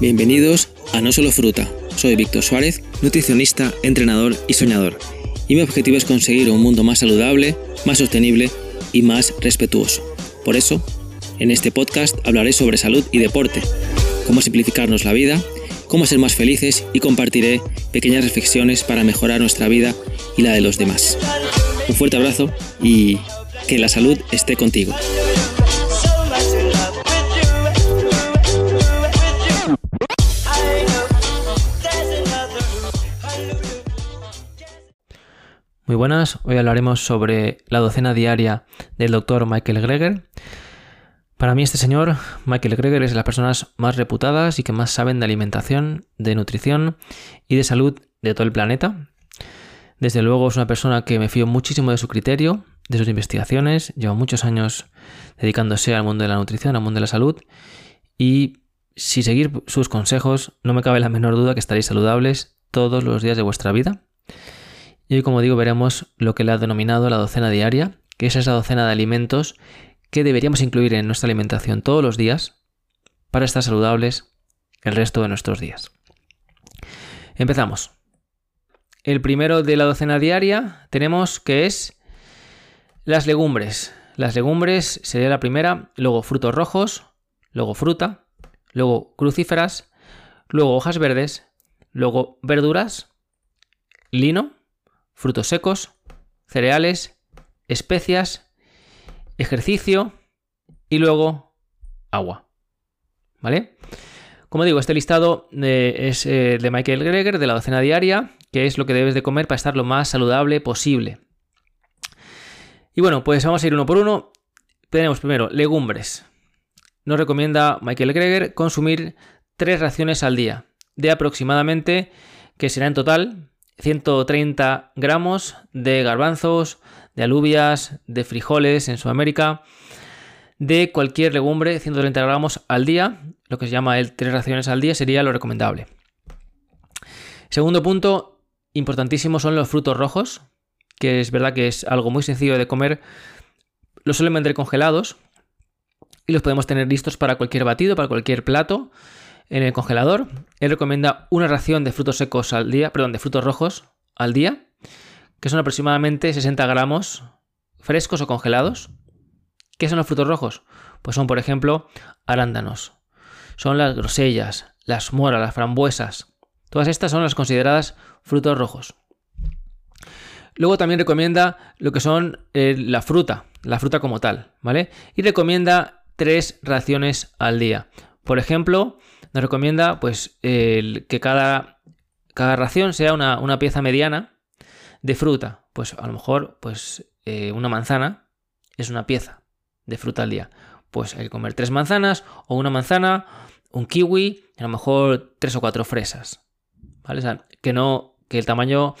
Bienvenidos a No Solo Fruta. Soy Víctor Suárez, nutricionista, entrenador y soñador. Y mi objetivo es conseguir un mundo más saludable, más sostenible y más respetuoso. Por eso, en este podcast hablaré sobre salud y deporte, cómo simplificarnos la vida, cómo ser más felices y compartiré pequeñas reflexiones para mejorar nuestra vida y la de los demás. Un fuerte abrazo y que la salud esté contigo. Muy buenas, hoy hablaremos sobre la docena diaria del doctor Michael Greger. Para mí este señor, Michael Greger, es de las personas más reputadas y que más saben de alimentación, de nutrición y de salud de todo el planeta. Desde luego es una persona que me fío muchísimo de su criterio, de sus investigaciones, lleva muchos años dedicándose al mundo de la nutrición, al mundo de la salud y si seguir sus consejos no me cabe la menor duda que estaréis saludables todos los días de vuestra vida y hoy, como digo, veremos lo que le ha denominado la docena diaria, que es esa docena de alimentos que deberíamos incluir en nuestra alimentación todos los días para estar saludables el resto de nuestros días. Empezamos. El primero de la docena diaria tenemos que es las legumbres. Las legumbres sería la primera, luego frutos rojos, luego fruta, luego crucíferas, luego hojas verdes, luego verduras, lino, frutos secos, cereales, especias, ejercicio y luego agua. ¿Vale? Como digo, este listado eh, es eh, de Michael Greger, de la docena diaria, que es lo que debes de comer para estar lo más saludable posible. Y bueno, pues vamos a ir uno por uno. Tenemos primero legumbres. Nos recomienda Michael Greger consumir tres raciones al día, de aproximadamente, que será en total 130 gramos de garbanzos, de alubias, de frijoles en Sudamérica, de cualquier legumbre, 130 gramos al día, lo que se llama el tres raciones al día sería lo recomendable. Segundo punto, importantísimo son los frutos rojos, que es verdad que es algo muy sencillo de comer. Los suelen vender congelados y los podemos tener listos para cualquier batido, para cualquier plato en el congelador. Él recomienda una ración de frutos secos al día, perdón, de frutos rojos al día, que son aproximadamente 60 gramos frescos o congelados. ¿Qué son los frutos rojos? Pues son, por ejemplo, arándanos. Son las grosellas, las moras, las frambuesas. Todas estas son las consideradas frutos rojos. Luego también recomienda lo que son eh, la fruta, la fruta como tal, ¿vale? Y recomienda tres raciones al día. Por ejemplo, nos recomienda pues, que cada, cada ración sea una, pieza mediana de fruta. Pues a lo mejor pues, eh, una manzana es una pieza de fruta al día. Pues hay comer tres manzanas o una manzana, un kiwi, a lo mejor tres o cuatro fresas. ¿Vale? Que no, que el tamaño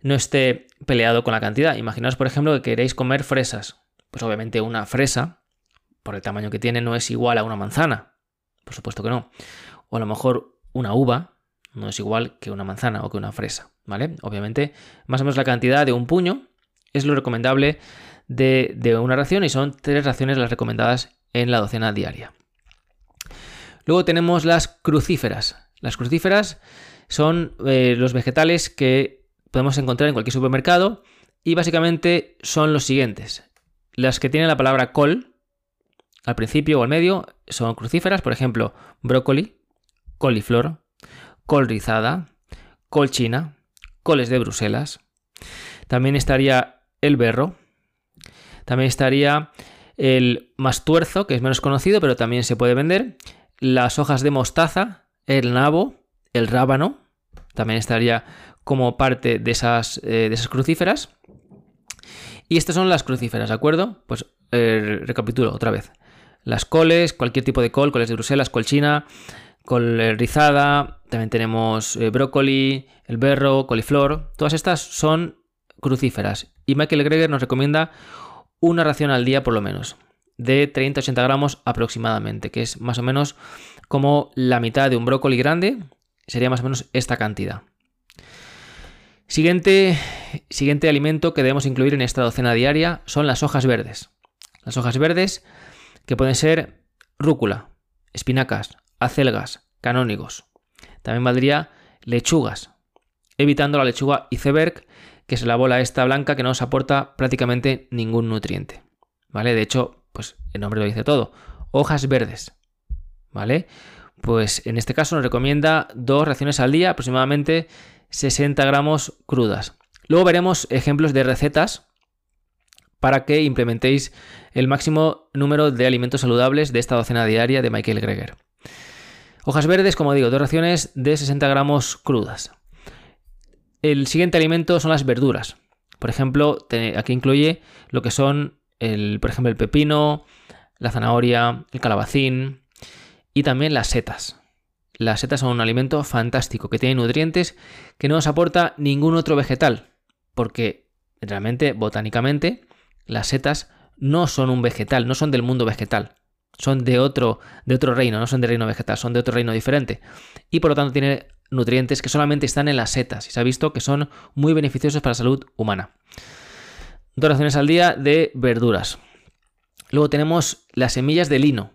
no esté peleado con la cantidad. Imaginaos, por ejemplo, que queréis comer fresas. Pues obviamente una fresa, por el tamaño que tiene, no es igual a una manzana. Por supuesto que no. O a lo mejor una uva no es igual que una manzana o que una fresa, ¿vale? Obviamente, más o menos la cantidad de un puño es lo recomendable de, una ración y son tres raciones las recomendadas en la docena diaria. Luego tenemos las crucíferas. Las crucíferas son eh, los vegetales que podemos encontrar en cualquier supermercado y básicamente son los siguientes. Las que tienen la palabra col, al principio o al medio son crucíferas, por ejemplo, brócoli, coliflor, col rizada, col china, coles de Bruselas. También estaría el berro. También estaría el mastuerzo, que es menos conocido, pero también se puede vender. Las hojas de mostaza, el nabo, el rábano. También estaría como parte de esas, eh, de esas crucíferas. Y estas son las crucíferas, ¿de acuerdo? Pues eh, recapitulo otra vez las coles, cualquier tipo de col, coles de Bruselas, col china, col eh, rizada, también tenemos eh, brócoli, el berro, coliflor, todas estas son crucíferas y Michael Greger nos recomienda una ración al día por lo menos, de 30-80 gramos aproximadamente, que es más o menos como la mitad de un brócoli grande, sería más o menos esta cantidad. Siguiente, siguiente alimento que debemos incluir en esta docena diaria son las hojas verdes. Las hojas verdes que pueden ser rúcula, espinacas, acelgas, canónigos. También valdría lechugas, evitando la lechuga iceberg, que es la bola esta blanca que no nos aporta prácticamente ningún nutriente. ¿Vale? De hecho, pues el nombre lo dice todo. Hojas verdes. ¿Vale? Pues en este caso nos recomienda dos raciones al día, aproximadamente 60 gramos crudas. Luego veremos ejemplos de recetas para que implementéis el máximo número de alimentos saludables de esta docena diaria de Michael Greger. Hojas verdes, como digo, dos raciones de 60 gramos crudas. El siguiente alimento son las verduras. Por ejemplo, aquí incluye lo que son, el, por ejemplo, el pepino, la zanahoria, el calabacín y también las setas. Las setas son un alimento fantástico que tiene nutrientes que no nos aporta ningún otro vegetal, porque realmente, botánicamente, las setas no son un vegetal, no son del mundo vegetal, son de otro, de otro reino, no son de reino vegetal, son de otro reino diferente. Y por lo tanto tiene nutrientes que solamente están en las setas y se ha visto que son muy beneficiosos para la salud humana. Dos raciones al día de verduras. Luego tenemos las semillas de lino.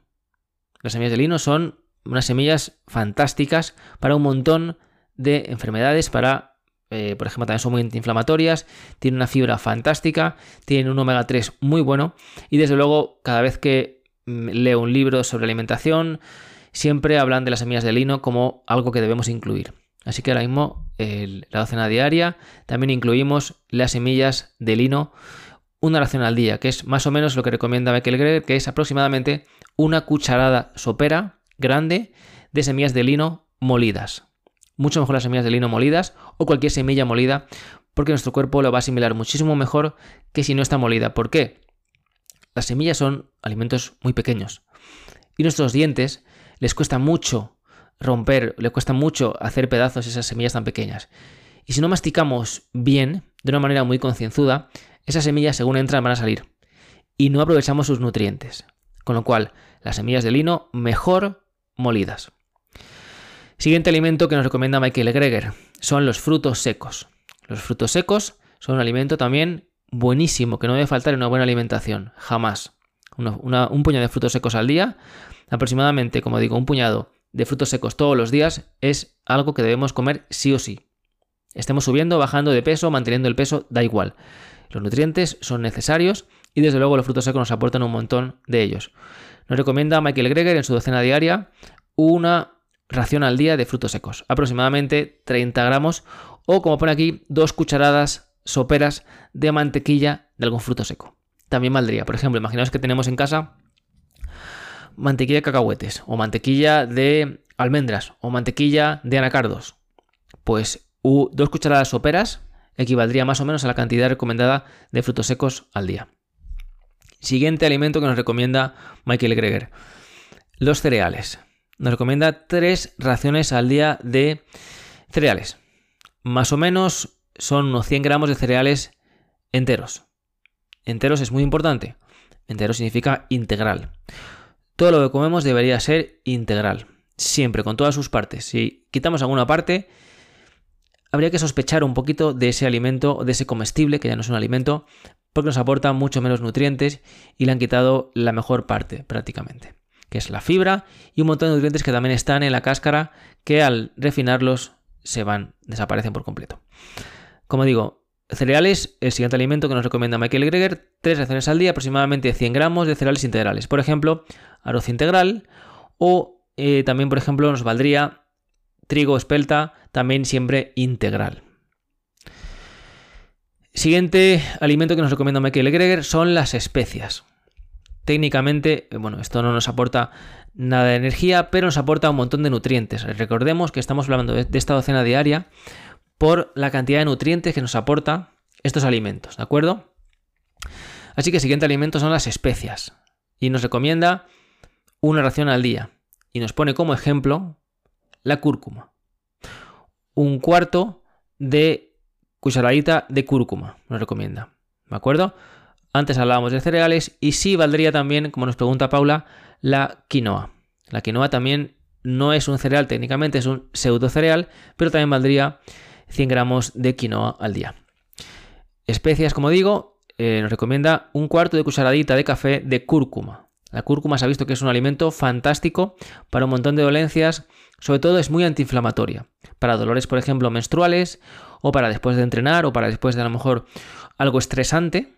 Las semillas de lino son unas semillas fantásticas para un montón de enfermedades, para, eh, por ejemplo, también son muy antiinflamatorias, tienen una fibra fantástica, tienen un omega 3 muy bueno y desde luego cada vez que mm, leo un libro sobre alimentación, siempre hablan de las semillas de lino como algo que debemos incluir. Así que ahora mismo la docena diaria también incluimos las semillas de lino, una ración al día, que es más o menos lo que recomienda Michael Greger, que es aproximadamente una cucharada sopera grande de semillas de lino molidas. Mucho mejor las semillas de lino molidas o cualquier semilla molida, porque nuestro cuerpo lo va a asimilar muchísimo mejor que si no está molida. ¿Por qué? Las semillas son alimentos muy pequeños y nuestros dientes les cuesta mucho romper, les cuesta mucho hacer pedazos esas semillas tan pequeñas. Y si no masticamos bien, de una manera muy concienzuda, esas semillas según entran van a salir. Y no aprovechamos sus nutrientes. Con lo cual, las semillas de lino mejor molidas. Siguiente alimento que nos recomienda Michael Greger son los frutos secos. Los frutos secos son un alimento también buenísimo que no debe faltar en una buena alimentación, jamás. un puñado de frutos secos al día Aproximadamente, como digo, un puñado de frutos secos todos los días es algo que debemos comer sí o sí. Estemos subiendo, bajando de peso, manteniendo el peso, da igual. Los nutrientes son necesarios y desde luego los frutos secos nos aportan un montón de ellos. Nos recomienda Michael Greger en su docena diaria una ración al día de frutos secos, aproximadamente 30 gramos o como pone aquí, dos cucharadas soperas de mantequilla de algún fruto seco. También valdría, por ejemplo, imaginaos que tenemos en casa mantequilla de cacahuetes, o mantequilla de almendras, o mantequilla de anacardos. Pues dos cucharadas soperas equivaldría más o menos a la cantidad recomendada de frutos secos al día. Siguiente alimento que nos recomienda Michael Greger. Los cereales. Nos recomienda tres raciones al día de cereales. Más o menos son unos 100 gramos de cereales enteros. Enteros es muy importante. Entero significa integral. Todo lo que comemos debería ser integral, siempre, con todas sus partes. Si quitamos alguna parte, habría que sospechar un poquito de ese alimento, de ese comestible, que ya no es un alimento, porque nos aporta mucho menos nutrientes y le han quitado la mejor parte prácticamente, que es la fibra y un montón de nutrientes que también están en la cáscara que al refinarlos se van, desaparecen por completo. Como digo, Cereales, el siguiente alimento que nos recomienda Michael Greger, tres raciones al día, aproximadamente 100 gramos de cereales integrales. Por ejemplo, arroz integral o eh, también, por ejemplo, nos valdría trigo espelta, también siempre integral. Siguiente alimento que nos recomienda Michael Greger son las especias. Técnicamente, eh, bueno, esto no nos aporta nada de energía, pero nos aporta un montón de nutrientes. Recordemos que estamos hablando de esta docena diaria por la cantidad de nutrientes que nos aporta estos alimentos, ¿de acuerdo? Así que el siguiente alimento son las especias. Y nos recomienda una ración al día. Y nos pone como ejemplo la cúrcuma. Un cuarto de cucharadita de cúrcuma, nos recomienda. ¿De acuerdo? Antes hablábamos de cereales y sí valdría también, como nos pregunta Paula, la quinoa. La quinoa también no es un cereal técnicamente, es un pseudo cereal, pero también valdría 100 gramos de quinoa al día. Especias, como digo, eh, nos recomienda un cuarto de cucharadita de café de cúrcuma. La cúrcuma se ha visto que es un alimento fantástico para un montón de dolencias, Sobre todo es muy antiinflamatoria. Para dolores, por ejemplo, menstruales, o para después de entrenar, o para después de a lo mejor algo estresante.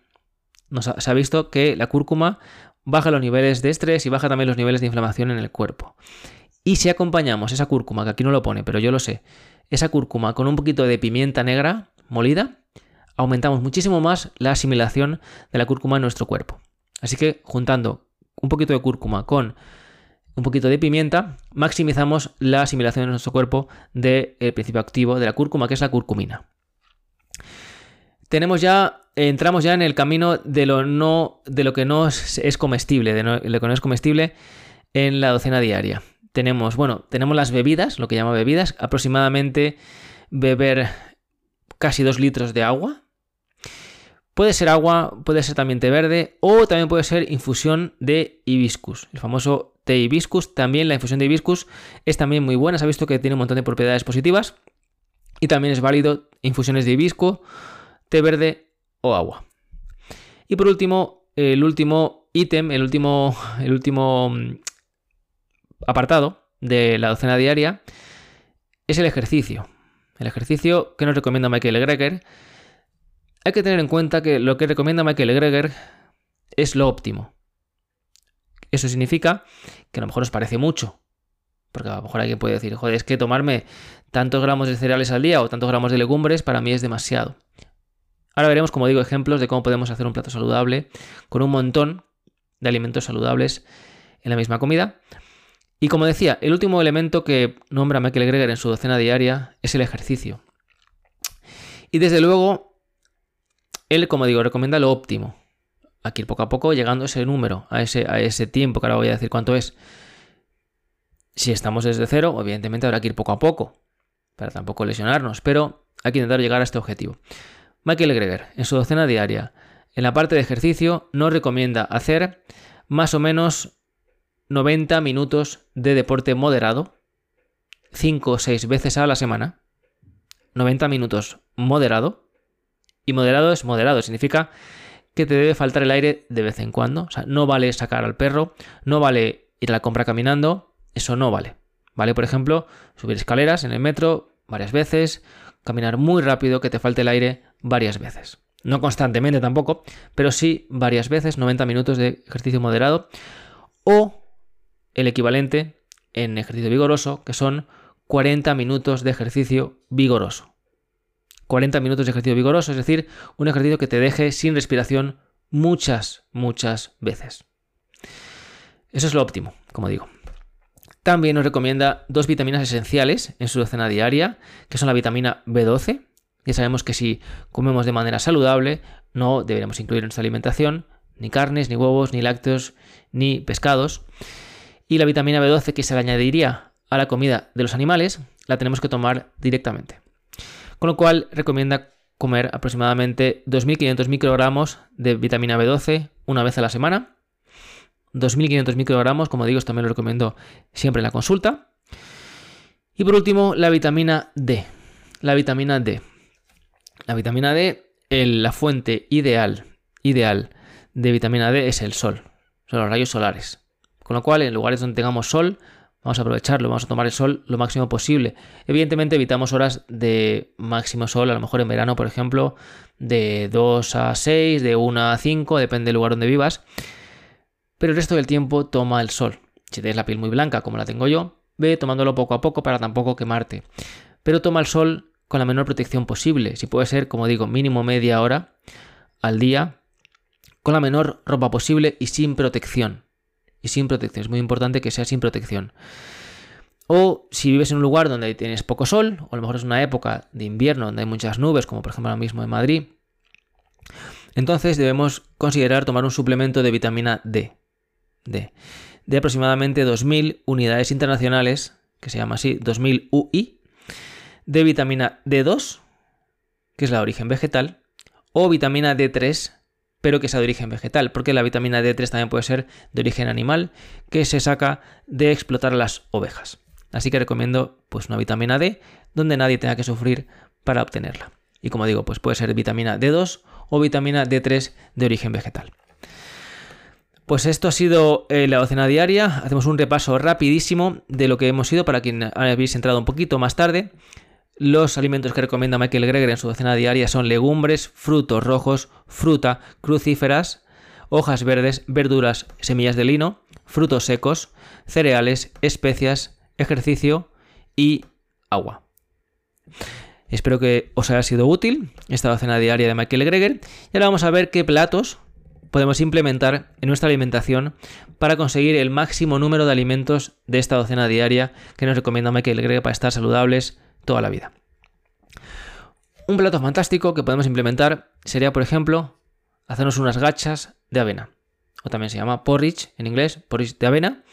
Se ha visto que la cúrcuma baja los niveles de estrés y baja también los niveles de inflamación en el cuerpo. Y si acompañamos esa cúrcuma, que aquí no lo pone, pero yo lo sé, esa cúrcuma con un poquito de pimienta negra molida, aumentamos muchísimo más la asimilación de la cúrcuma en nuestro cuerpo. Así que juntando un poquito de cúrcuma con un poquito de pimienta, maximizamos la asimilación en nuestro cuerpo del principio activo de la cúrcuma, que es la curcumina. Tenemos ya, entramos ya en el camino de lo, no, de lo que no es comestible, de lo que no es comestible en la docena diaria. Tenemos, bueno, tenemos las bebidas, lo que llama bebidas, aproximadamente beber casi 2 litros de agua. Puede ser agua, puede ser también té verde o también puede ser infusión de hibiscus, el famoso té hibiscus. También la infusión de hibiscus es también muy buena, se ha visto que tiene un montón de propiedades positivas y también es válido infusiones de hibisco, té verde o agua. Y por último, el último ítem, el último, el último mm, apartado de la docena diaria es el ejercicio. El ejercicio que nos recomienda Michael Greger. Hay que tener en cuenta que lo que recomienda Michael Greger es lo óptimo. Eso significa que a lo mejor os parece mucho. Porque a lo mejor alguien puede decir, joder, es que tomarme tantos gramos de cereales al día o tantos gramos de legumbres para mí es demasiado. Ahora veremos, como digo, ejemplos de cómo podemos hacer un plato saludable con un montón de alimentos saludables en la misma comida. Y como decía, el último elemento que nombra Michael Greger en su docena diaria es el ejercicio. Y desde luego, él, como digo, recomienda lo óptimo. Aquí poco a poco llegando a ese número, a ese, a ese tiempo, que ahora voy a decir cuánto es. Si estamos desde cero, evidentemente habrá que ir poco a poco, para tampoco lesionarnos, pero hay que intentar llegar a este objetivo. Michael Greger, en su docena diaria, en la parte de ejercicio, nos recomienda hacer más o menos 90 minutos de deporte moderado, 5 o 6 veces a la semana, 90 minutos moderado, y moderado es moderado, significa que te debe faltar el aire de vez en cuando, o sea, no vale sacar al perro, no vale ir a la compra caminando, eso no vale. Vale, por ejemplo, subir escaleras en el metro varias veces, caminar muy rápido, que te falte el aire varias veces. No constantemente tampoco, pero sí varias veces, 90 minutos de ejercicio moderado. O el equivalente en ejercicio vigoroso, que son 40 minutos de ejercicio vigoroso. 40 minutos de ejercicio vigoroso, es decir, un ejercicio que te deje sin respiración muchas, muchas veces. Eso es lo óptimo, como digo. También nos recomienda dos vitaminas esenciales en su docena diaria, que son la vitamina B12. Ya sabemos que si comemos de manera saludable, no deberíamos incluir en nuestra alimentación ni carnes, ni huevos, ni lácteos, ni pescados. Y la vitamina B12 que se añadiría a la comida de los animales, la tenemos que tomar directamente. Con lo cual recomienda comer aproximadamente 2.500 microgramos de vitamina B12 una vez a la semana. 2.500 microgramos, como digo, también lo recomiendo siempre en la consulta. Y por último, la vitamina D. La vitamina D. La vitamina D, la fuente ideal, ideal de vitamina D es el sol, son los rayos solares. Con lo cual, en lugares donde tengamos sol, vamos a aprovecharlo, vamos a tomar el sol lo máximo posible. Evidentemente evitamos horas de máximo sol, a lo mejor en verano, por ejemplo, de 2 a 6, de 1 a 5, depende del lugar donde vivas. Pero el resto del tiempo toma el sol. Si tienes la piel muy blanca, como la tengo yo, ve tomándolo poco a poco para tampoco quemarte. Pero toma el sol con la menor protección posible. Si puede ser, como digo, mínimo media hora al día, con la menor ropa posible y sin protección y sin protección. Es muy importante que sea sin protección. O si vives en un lugar donde tienes poco sol, o a lo mejor es una época de invierno donde hay muchas nubes, como por ejemplo ahora mismo en Madrid, entonces debemos considerar tomar un suplemento de vitamina D, D de aproximadamente 2.000 unidades internacionales, que se llama así, 2.000 UI, de vitamina D2, que es la origen vegetal, o vitamina D3, pero que sea de origen vegetal, porque la vitamina D3 también puede ser de origen animal, que se saca de explotar las ovejas. Así que recomiendo pues una vitamina D donde nadie tenga que sufrir para obtenerla. Y como digo, pues puede ser vitamina D2 o vitamina D3 de origen vegetal. Pues esto ha sido eh, la docena diaria. Hacemos un repaso rapidísimo de lo que hemos ido para quien habéis entrado un poquito más tarde. Los alimentos que recomienda Michael Greger en su docena diaria son legumbres, frutos rojos, fruta, crucíferas, hojas verdes, verduras, semillas de lino, frutos secos, cereales, especias, ejercicio y agua. Espero que os haya sido útil esta docena diaria de Michael Greger y ahora vamos a ver qué platos podemos implementar en nuestra alimentación para conseguir el máximo número de alimentos de esta docena diaria que nos recomienda Michael Greger para estar saludables toda la vida. Un plato fantástico que podemos implementar sería, por ejemplo, hacernos unas gachas de avena, o también se llama porridge en inglés, porridge de avena,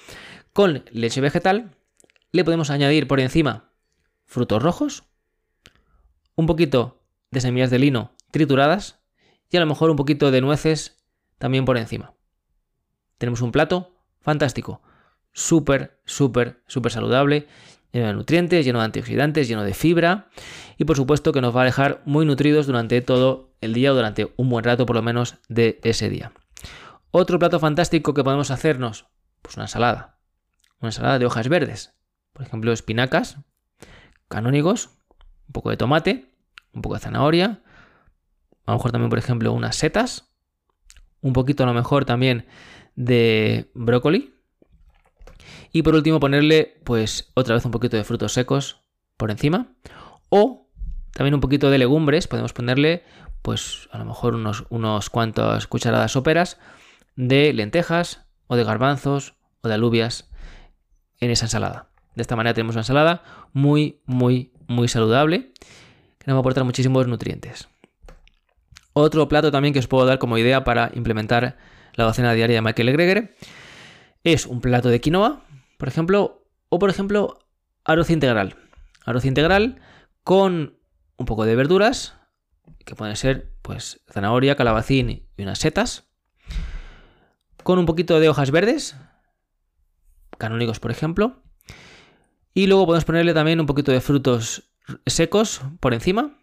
con leche vegetal. Le podemos añadir por encima frutos rojos, un poquito de semillas de lino trituradas y a lo mejor un poquito de nueces también por encima. Tenemos un plato fantástico, súper, súper, súper saludable, lleno de nutrientes, lleno de antioxidantes, lleno de fibra y por supuesto que nos va a dejar muy nutridos durante todo el día o durante un buen rato por lo menos de ese día. Otro plato fantástico que podemos hacernos, pues una ensalada, una ensalada de hojas verdes, por ejemplo espinacas, canónigos, un poco de tomate, un poco de zanahoria, a lo mejor también, por ejemplo, unas setas, un poquito a lo mejor también de brócoli. Y por último, ponerle, pues, otra vez un poquito de frutos secos por encima. O también un poquito de legumbres. Podemos ponerle, pues, a lo mejor unos, unos cuantas cucharadas soperas de lentejas o de garbanzos o de alubias en esa ensalada. De esta manera tenemos una ensalada muy, muy, muy saludable que nos va a aportar muchísimos nutrientes. Otro plato también que os puedo dar como idea para implementar la docena diaria de Michael Greger es un plato de quinoa, por ejemplo, o por ejemplo, arroz integral. Arroz integral con un poco de verduras, que pueden ser pues zanahoria, calabacín y unas setas, con un poquito de hojas verdes, canónicos por ejemplo, y luego podemos ponerle también un poquito de frutos secos por encima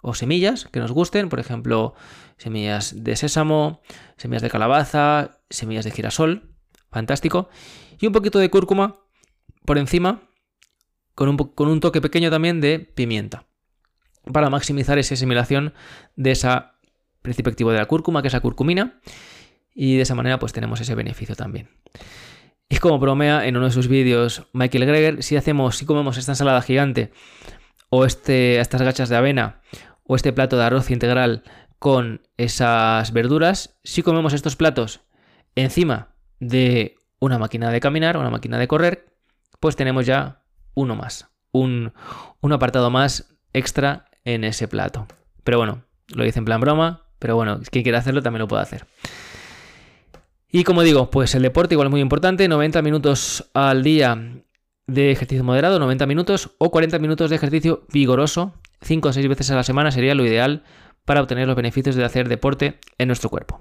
o semillas que nos gusten, por ejemplo, semillas de sésamo, semillas de calabaza, semillas de girasol, fantástico, y un poquito de cúrcuma por encima con un, con un toque pequeño también de pimienta para maximizar esa asimilación de esa principio activo de la cúrcuma, que es la curcumina, y de esa manera pues tenemos ese beneficio también. Y como bromea en uno de sus vídeos Michael Greger, si hacemos, si comemos esta ensalada gigante o este, estas gachas de avena o este plato de arroz integral con esas verduras, si comemos estos platos encima de una máquina de caminar, una máquina de correr, pues tenemos ya uno más, un, un apartado más extra en ese plato. Pero bueno, lo hice en plan broma, pero bueno, quien quiera hacerlo también lo puede hacer. Y como digo, pues el deporte igual es muy importante, 90 minutos al día de ejercicio moderado, 90 minutos o 40 minutos de ejercicio vigoroso, 5 o 6 veces a la semana sería lo ideal para obtener los beneficios de hacer deporte en nuestro cuerpo.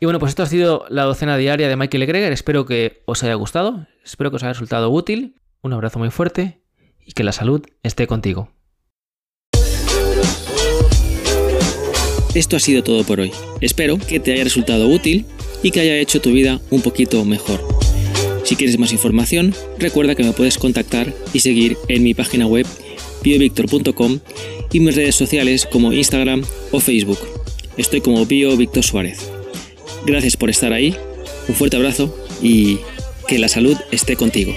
Y bueno, pues esto ha sido la docena diaria de Michael Greger. Espero que os haya gustado, espero que os haya resultado útil. Un abrazo muy fuerte y que la salud esté contigo. Esto ha sido todo por hoy. Espero que te haya resultado útil y que haya hecho tu vida un poquito mejor. Si quieres más información, recuerda que me puedes contactar y seguir en mi página web biovictor.com y mis redes sociales como Instagram o Facebook. Estoy como Bio Víctor Suárez. Gracias por estar ahí, un fuerte abrazo y que la salud esté contigo.